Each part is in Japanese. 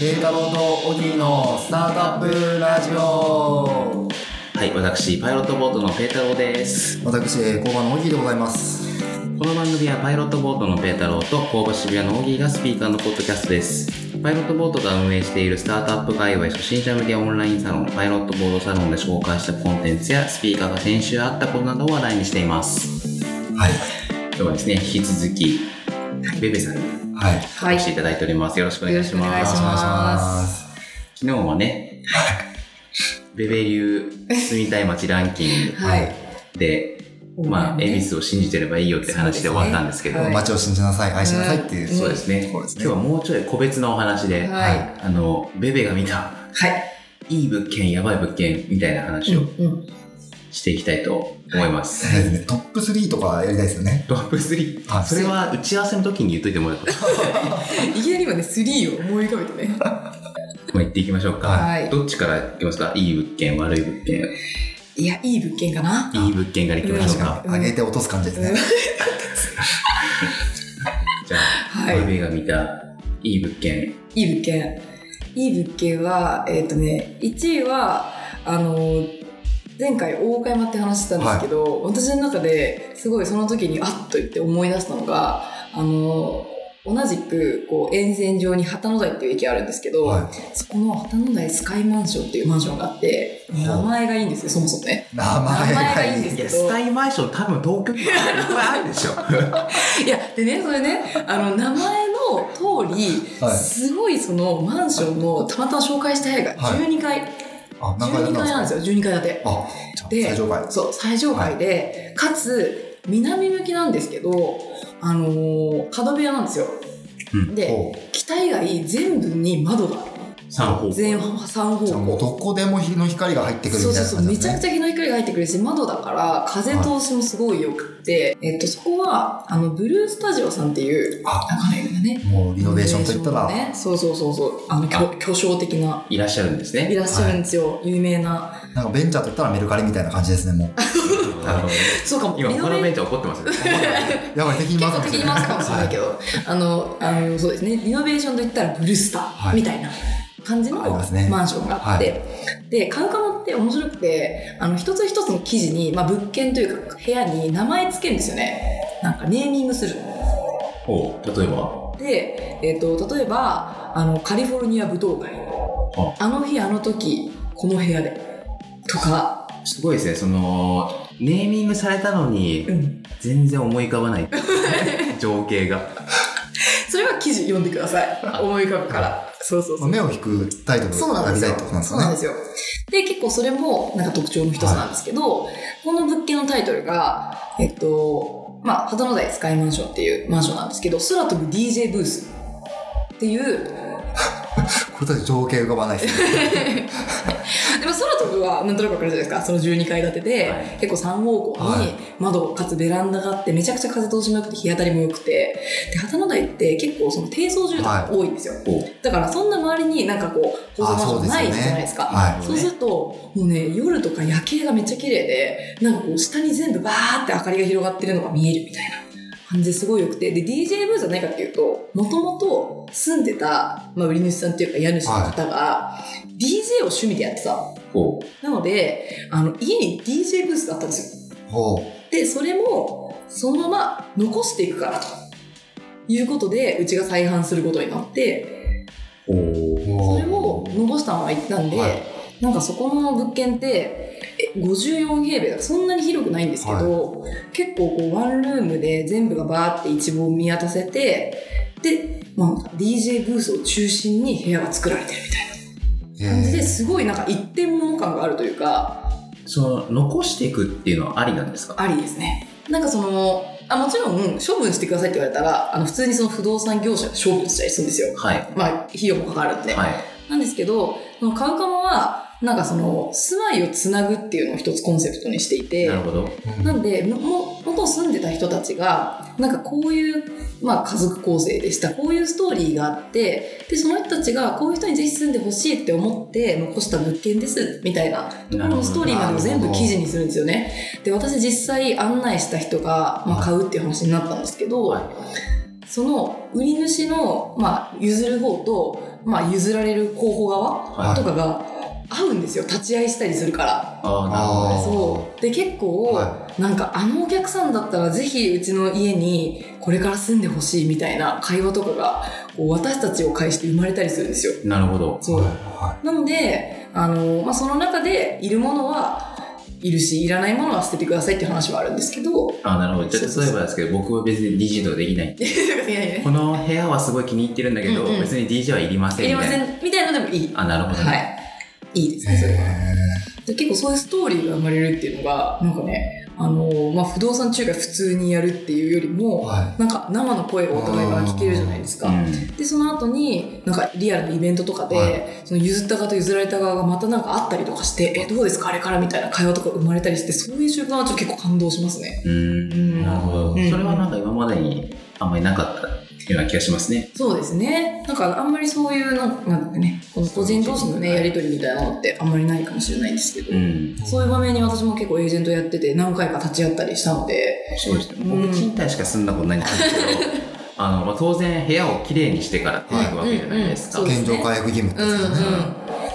ペータローとオギーのスタートアップラジオはい、私、パイロットボートのペータローです。私、えー工場のオギーでございます。この番組はパイロットボートのペータローと工場渋谷のオギーがスピーカーのポッドキャストです。パイロットボートが運営しているスタートアップ界隈初心者向けオンラインサロン、パイロットボードサロンで紹介したコンテンツやスピーカーが先週あったことなどを話題にしています。はい。今日はですね、引き続き、ベベさんにはい。はい。お越しいただいております。よろしくお願いします。よろしくお願いします昨日はね、ベベ流住みたい街ランキングはい。で、まあ、恵比寿を信じてればいいよって話で終わったんですけど、そうですね街を信じなさい、愛しなさいっていう。うんそうですね。今日はもうちょい個別のお話で、はい。あの、ベベが見た、はい。いい物件、やばい物件みたいな話をうん。していきたいと思います。そうですねトップ3とかやりたいですよね。トップ3。はいそれは打ち合わせの時に言っといてもらうと、いきなり今ね、3を思い浮かべてね。まあ言っていきましょうか。はいどっちからいきますか？いい物件、悪い物件。いや、いい物件かな。いい物件からいきましょうか。うん上げて落とす感じですね。じゃあ、はいベベが見たいい物件。いい物件。いい物件は、えっ、とね、1位は、あの、前回大岡山って話したんですけど、私の中ですごいその時にあっと言って思い出したのが、あの、同じくこう沿線上に旗の台っていう駅あるんですけど、はそこの旗の台スカイマンションっていうマンションがあって、名前がいいんですよ、そもそもね。い。名前がいいんですけどスカイマンション多分東京にいっぱいあるでしょ。いや、でね、それね、あの、名前の通り、はいすごいそのマンションのたまたま紹介した部屋がはい12階、あ、何階12だったんですか？階なんですよ、12階建て。あ、で最上階。そう、最上階で、かつ、南向きなんですけど、あのー角部屋なんですよ。うんで、お北以外全部に窓がある。3方向。全3方向。どこでも日の光が入ってくるみたいなそうそうそう、めちゃくちゃ日の光が入ってくるし、窓だから風通しもすごい良くって、えっと、そこは、あの、ブルースタジオさんっていう、あ。なんかね、ね、もうリノベーションといったら、ね、そうそうそうそう、あの、巨巨匠的な、いらっしゃるんですね。いらっしゃるんですよ、有名な。なんかベンチャーといったらメルカリみたいな感じですね、もう。そうかも、今、このベンチ怒ってますね。やばい、敵に結構回すかもしれないけど、あの、あの、そうですね、リノベーションといったらブルースタはい。ーみたいな感じのマンションがあって、で、買うかもって面白くて、あの、一つ一つの記事に、まあ、物件というか部屋に名前つけるんですよね。なんかネーミングする。お例えば？で、えっ、と、例えば、あの、カリフォルニア武道会。あの日、あの時、この部屋で。とか、すごいですね、その、ネーミングされたのに、うん。全然思い浮かばない。情景が。それは記事読んでください。思い浮かぶから。そうそうそう。目を引くタイトルそうなんですよやりたいってことなんですよね。そうなんですよ。で、結構それもなんか特徴の一つなんですけど、この物件のタイトルが、えっと、まあ、旗の台スカイマンションっていうマンションなんですけど、空飛ぶ DJ ブースっていう、これたち情景浮かばないですね。でも空飛ぶはなんとなくわかるじゃないですか。その12階建てで、はい結構3方向に窓かつベランダがあって、めちゃくちゃ風通しも良くて日当たりも良くて、で、旗の台って結構その低層住宅が多いんですよ。おだからそんな周りになんかこう、高層マンションないじゃないですか。はい。そうすると、もうね、夜とか夜景がめっちゃ綺麗で、なんかこう、下に全部バーって明かりが広がってるのが見えるみたいな感じですごい良くて、で、DJ ブースは何かっていうと、もともと住んでた、まあ、売り主さんっていうか家主の方が、DJ を趣味でやってた。おなので、あの、家に DJ ブースがあったんですよ。で、それも、そのまま残していくからと。いうことで、うちが再販することになって、おそれを残したまま行ったんで、はいなんかそこの物件って、え54平米だからそんなに広くないんですけど、結構こうワンルームで全部がバーって一望見渡せて、で、まあ、DJ ブースを中心に部屋が作られてるみたいな感じえですごいなんか一点物感があるというか、その、残していくっていうのはありなんですか？ありですね。なんかその、あもちろん処分してくださいって言われたら、あの普通にその不動産業者が処分したりするんですよ。はい。まあ、費用もかかるんで。はい。なんですけど、そのカウカマは、なんかその、住まいをつなぐっていうのを一つコンセプトにしていてな、るほど。なんで、も、も、元住んでた人たちが、なんかこういう、まあ家族構成でした。こういうストーリーがあって、で、その人たちがこういう人にぜひ住んでほしいって思って残した物件です、みたいなところのストーリーまでも全部記事にするんですよね。で、私実際案内した人が、まあ買うっていう話になったんですけど、はいその売り主の、まあ、譲る方と、まあ、譲られる候補側はいとかが合うんですよ。立ち会いしたりするから。ああ、なるほどね。そう。で、結構、はなんかあのお客さんだったらぜひうちの家にこれから住んでほしいみたいな会話とかがこう私たちを介して生まれたりするんですよ。なるほど。そう。はなので、あの、まあ、その中でいるものはいるし、いらないものは捨ててくださいって話はあるんですけど、あなるほど。じゃあ、例えばですけど、僕は別に DJ とかできない。この部屋はすごい気に入ってるんだけど、うんうん別に DJ はいりませんいりまみたいな。せんみたいなのでもいい。あ、なるほどね。はい。いいですい。ね、それは。へで結構そういうストーリーが生まれるっていうのが、なんかね、あの、まあ、不動産仲介普通にやるっていうよりーも、はなんか生の声がお互いから聞けるじゃないですか。うん。で、その後に、なんかリアルなイベントとかで、はその譲った側と譲られた側がまたなんかあったりとかして、え、どうですか？あれからみたいな会話とか生まれたりして、そういう習慣はちょっと結構感動しますね。うーん。なるほど。うんそれはなんか今までにあんまりなかったような気がしますね。そうですね。なんかあんまりそういうの、なんだっけね、この個人同士のね、やりとりみたいなのってあんまりないかもしれないんですけど、うん。そういう場面に私も結構エージェントやってて何回か立ち会ったりしたので、そうですね。うん僕、賃貸しか住んだことないんですけど、あの、まあ、当然部屋をきれいにしてからっていうわけじゃないですか。うんうんうん現状回復義務ってうんうんやつですね。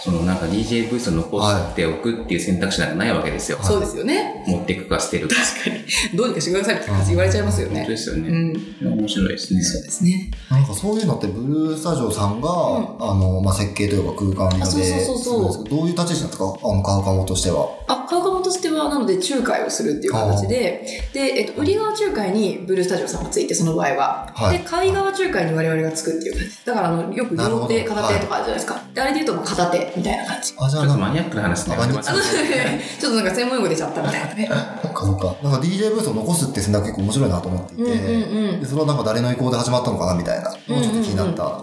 そのなんか DJ ブースを残しておくっていう選択肢なんかないわけですよ。そうですよね。持っていくか捨てるか。確かに。どうにかしてくださいって言われちゃいますよね。本当ですよね。うん。面白いですね。そうですね。なんかそういうのってブルースタジオさんが、あの、まあ、設計というか空間リノベあそうそうそうそうどどういう立ち位置なんですか？あの、買う側としては。あ、買う側としては、なので仲介をするっていう形で、で、えっと、売り側仲介にブルースタジオさんがついて、その場合は。はいで、買い側仲介に我々がつくっていう感じ。だから、あの、よく両手、片手とかあるじゃないですか。で、あれで言うともう片手みたいな感じ。あ、じゃあちょっとマニアックな話になりますあのね。ちょっとなんか専門用語出ちゃったみたいなね。そっかそっか。なんか DJ ブースを残すって選択結構面白いなと思っていて、うんうんうんでそれはなんか誰の意向で始まったのかなみたいな、もうちょっと気になった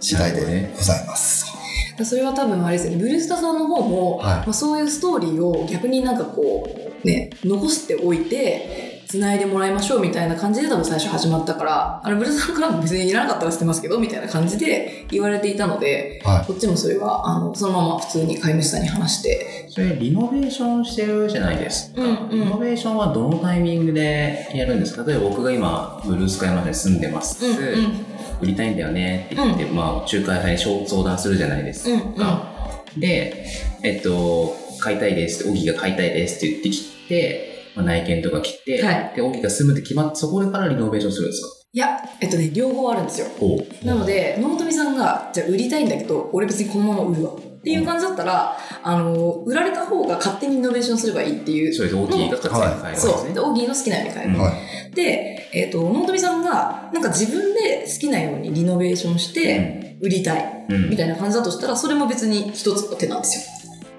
次第でございます。それは多分あれですよね、ブルースタさんの方も、はいまあ、そういうストーリーを逆になんかこう、ね、残しておいて、繋いでもらいましょうみたいな感じで多分最初始まったから、あの、ブルースタさんからも別にいらなかったら捨てますけど、みたいな感じで言われていたので、はい。こっちもそれは、あの、そのまま普通に飼い主さんに話して、それリノベーションしてるじゃないですか。うんうんリノベーションはどのタイミングでやるんですか？例えば僕が今、ブルースカイマンに住んでます。うんうん売りたいんだよねって言って、まあ、仲介派に相談するじゃないですうんか。で、えっと、買いたいですって、オギが買いたいですって言ってきて、まあ、内見とか来て、はいで、オギが住むって決まって、そこからリノベーションするんですか？いや、えっとね、両方あるんですよ。おなので、野本美さんが、じゃあ売りたいんだけど、俺別にこのまま売るわ。っていう感じだったら、あの、売られた方が勝手にイノベーションすればいいっていう。そうです、オギが活躍変えるそう。ねで、。オギーの好きなように変える。うんはい。で、えっ、と、野本美さんが、なんか自分で好きなようにリノベーションして、売りたい。うんみたいな感じだとしたら、それも別に一つの手なんですよ。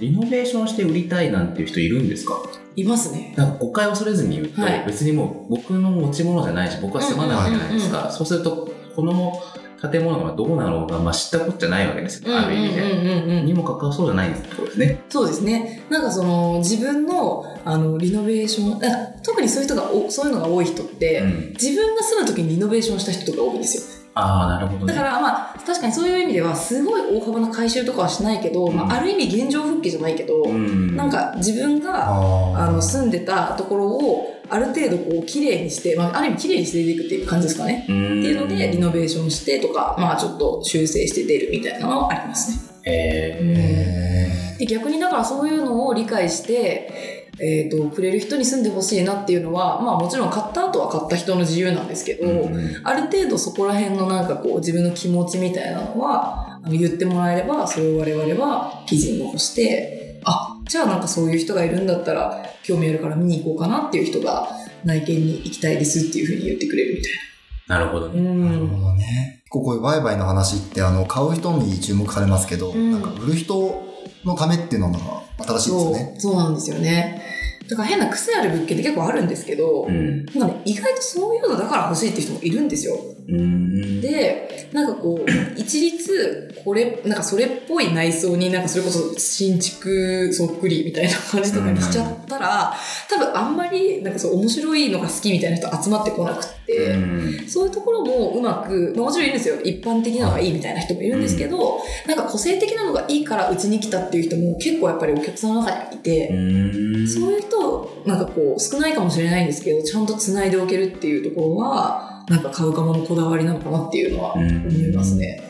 リノベーションして売りたいなんていう人いるんですか？いますね。なんか誤解を恐れずに言うと、はい別にもう僕の持ち物じゃないし、僕は住まないわけじゃないですか。そうすると、この建物がどうなろうが、まあ、知ったことじゃないわけですよ、ある意味で。にもかかわそうじゃないってことですね。そうですね。なんかその、自分の、あの、リノベーション、あ特にそういう人がお、そういうのが多い人って、うん自分が住む時にリノベーションした人とか多いんですよ。ああ、なるほどね。だからまあ、確かにそういう意味では、すごい大幅な改修とかはしないけど、まうんあ、ある意味現状復帰じゃないけど、うん、なんか自分が、ああの、住んでたところを、ある程度こう、綺麗にして、まあ、ある意味綺麗にして出ていくっていう感じですかね。うん、っていうので、リノベーションしてとか、まあ、ちょっと修正して出るみたいなのはありますね。えへで逆にだからそういうのを理解して、えー、とくれる人に住んでほしいなっていうのは、まあ、もちろん買った後は買った人の自由なんですけど、ーうんある程度そこら辺のなんかこう自分の気持ちみたいなのはあの言ってもらえればそれを我々は記事に残してあじゃあなんかそういう人がいるんだったら興味あるから見に行こうかなっていう人が内見に行きたいですっていうふうに言ってくれるみたいなるほどな。ね。ーなるほどね。結構こういう売買の話って、あの、買う人に注目されますけど、うんなんか売る人のためっていうのが新しいですよね。そうそうなんですよね。だから変な癖ある物件って結構あるんですけど、うん。なんかね、意外とそういうのだから欲しいって人もいるんですよ。うん。で、なんかこう、一律、これ、なんかそれっぽい内装になんかそれこそ新築そっくりみたいな感じとかにしちゃったら、多分あんまりなんかそう面白いのが好きみたいな人集まってこなくって、うんそういうところもうまく、まあ、もちろんいるんですよ。一般的なのがいいみたいな人もいるんですけど、なんか個性的なのがいいからうちに来たっていう人も結構やっぱりお客さんの中にはいて、うん。そういう人、なんかこう、少ないかもしれないんですけど、ちゃんと繋いでおけるっていうところは、なんか買うかものこだわりなのかなっていうのは思いますね。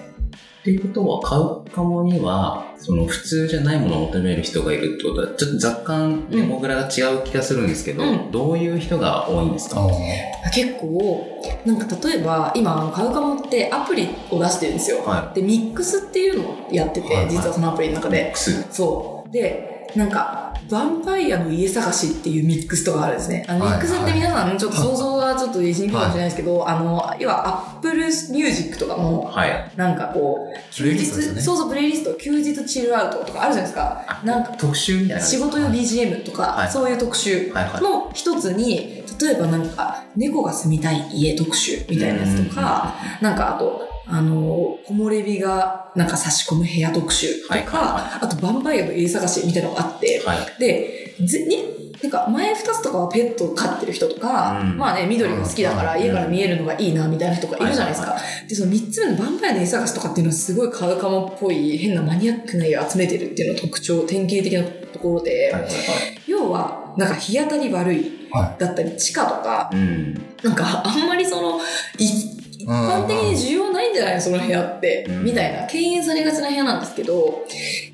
っていうことは、買うかもには、その普通じゃないものを求める人がいるってことは、ちょっと若干デモグラが違う気がするんですけど、うんどういう人が多いんですか、あ結構、なんか例えば今、買うかもってアプリを出してるんですよ。はで、ミックスっていうのをやってて、はいはい実はそのアプリの中い。で。クス。そう。で、なんか、ヴァンパイアの家探しっていうミックスとかあるんですね。あの、はいミックスって皆さんちょっと想像がちょっとしにくいかもしれないですけど、あの、要は Apple Music とかの、はい。なんかこう、プレイリストですよねそうそう、プレイリスト、休日チルアウトとかあるじゃないですか。なんか、特集みたいな仕事用 BGM とか、はいそういう特集はいはい。の一つに、例えばなんか、猫が住みたい家特集みたいなやつとか、なんかあと、あの、木漏れ日がなんか差し込む部屋特集とか、はいはいはあとヴァンパイアの家探しみたいなのがあって、はい。で、ぜに、なんか前二つとかはペットを飼ってる人とか、うんまあね、緑が好きだからうん家から見えるのがいいなみたいな人がいるじゃないですか。で、その三つ目のヴァンパイアの家探しとかっていうのはすごい買うかもっぽい変なマニアックな家を集めてるっていうのが特徴、典型的なところで、はいはいはい。要は、なんか日当たり悪いはだったり、地下とか、うん。なんかあんまりその、い一般的に需要んじゃないの？その部屋って、うん。みたいな、敬遠されがちな部屋なんですけど、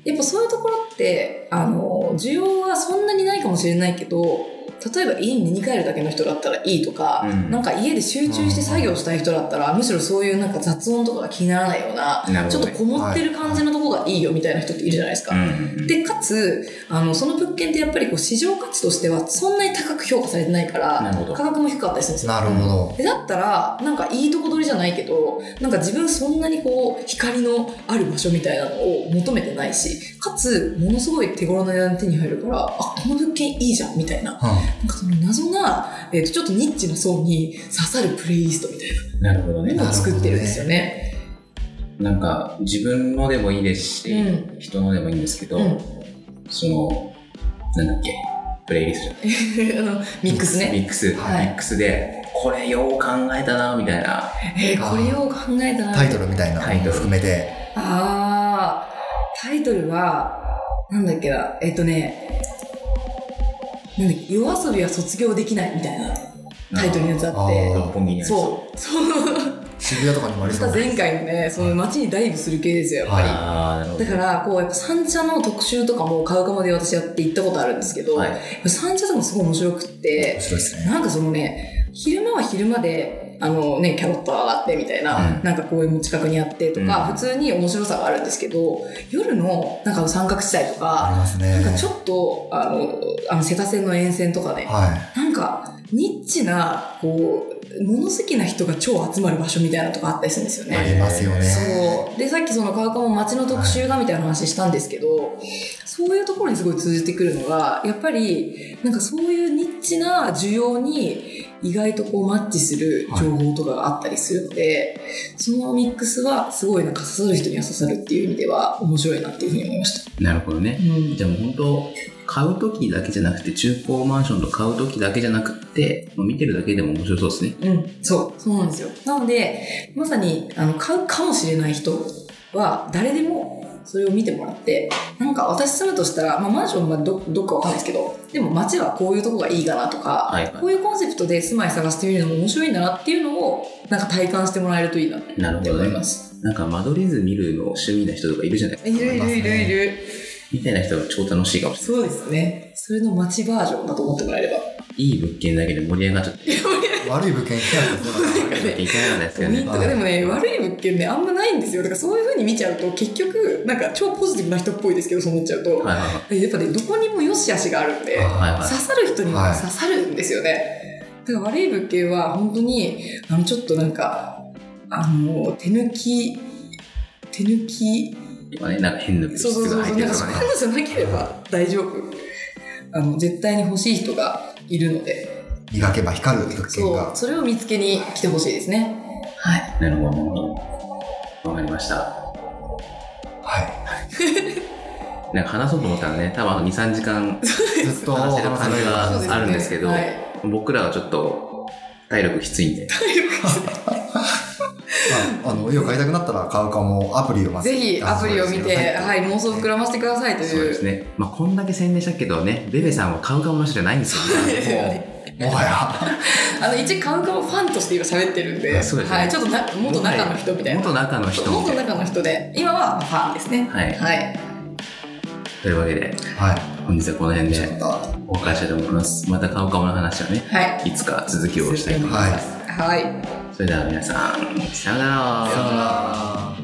やっぱそういうところって、あの、需要はそんなにないかもしれないけど、例えば家に寝に帰るだけの人だったらいいとか、うんなんか家で集中して作業したい人だったら、むしろそういうなんか雑音とかが気にならないような、な。ちょっとこもってる感じのとこがいいよみたいな人っているじゃないですか。うん。で、かつ、あの、その物件ってやっぱりこう市場価値としてはそんなに高く評価されてないから、価格も低かったりするんですよ。なるほど。でだったら、なんかいいとこ取りじゃないけど、なんか自分そんなにこう、光のある場所みたいなのを求めてないし、かつ、ものすごい手頃な値段で手に入るから、あ、この物件いいじゃん、みたいな。うんなんかその謎な、えっ、と、ちょっとニッチな層に刺さるプレイリストみたいなるほどね。を作ってるんですよね。なんか、自分のでもいいですし、うん人のでもいいんですけど、うん。その、なんだっけ、プレイリストじゃない あの、ミックスね。ミックス、はいミックスで、これよう考えたな、みたいな。えーこれを考えたな。タイトルみたいなのも含めて。ああ、タイトルは、なんだっけな、えっとね、なんだ夜遊びは卒業できないみたいなタイトルのやつあっあて、ー六本木にそう、そう、渋谷とかにもありそう前回のね、その街にダイブする系ですよ、やっぱり。だから、こう、やっぱ三茶の特集とかも買うかもで私やって行ったことあるんですけど、はい。三茶とかもすごい面白くって面、白いですね。なんかそのね、昼間は昼間で、あのね、キャロット上がってみたいな、うん。なんか公園も近くにあってとか、うん。普通に面白さがあるんですけど、夜のなんか三角地帯とか。なんかちょっと、あの、あの瀬田線の沿線とかね、はなんか、ニッチな、こう、物好きな人が超集まる場所みたいなとこあったりするんですよい。あね。りますよね。そう。で、さっきその川上も街の特集がみたいな話したんですけど、そういうところにすごい通じてくるのが、やっぱり、なんかそういうニッチな需要に意外とこうマッチする情報とかがあったりするので、そのミックスはすごいなんか刺さる人には刺さるっていう意味では面白いなっていうふうに思いました。なるほどね。うんじゃあもう本当、買うときだけじゃなくて、中古マンションと買うときだけじゃなくて、見てるだけでも面白そうですね。うん、そう、そうなんですよ。なので、まさに、あの、買うかもしれない人は、誰でも、それを見てもらって、なんか私住むとしたら、まあマンションはどどっかわかんないですけど、でも街はこういうとこがいいかなとか、はいはいこういうコンセプトで住まい探してみるのも面白いんだなっていうのを、なんか体感してもらえるといいなってなるほどね思いま。す。なんか間取り図見るの趣味な人とかいるじゃないですか。いるいるいるいる。みたいな人が超楽しいかもしれそうですね。それの街バージョンだと思ってもらえれば。ない。いい物件だけで盛り上がっちゃって。悪い物件来たんですね。いけなかったですよね。ポイントがでもね、悪い物件ね、あんまないんですよ。だからそういう風に見ちゃうと、結局、なんか超ポジティブな人っぽいですけど、そう思っちゃうと。はいはいはい。やっぱね、どこにも良し悪しがあるんで、あはいはい刺さる人には刺さるんですよね。だから悪い物件は本当に、あの、ちょっとなんか、あの、手抜き、手抜き、とかね、なんか変な物そうそう質がそうそう、なんか入ってるとかね。そんなのじゃなければ大丈夫。あの、絶対に欲しい人がいるので、磨けば光る物件そうが、。それを見つけに来てほしいですね。はい。なるほど。わかりました。はい。なんか話そうと思ったらね、多分あと2、3時間ずっと話せる感じがあるんですけど、はい。僕らはちょっと体力きついんで。まあ、あの、家を買いたくなったら買うかもアプリをまず。ぜひアプリを見て、ははい、妄想を膨らませてくださいという。そうですね。まあこんだけ宣伝したけどね、ベベさんは買うかもの人じゃないんですよね。ね。もはや。あの、一カウカウファンとして今喋ってるんで、そうですねはい、ちょっとな元中の人みたいな。元中の人。元中の人で、今はファンですね。はいはい。というわけで、はい。本日はこの辺でお別れしたいと思います。またカモカモの話はね、はい。いつか続きをしたいと思います。はい。それでは皆さん、さよなら。さよなら。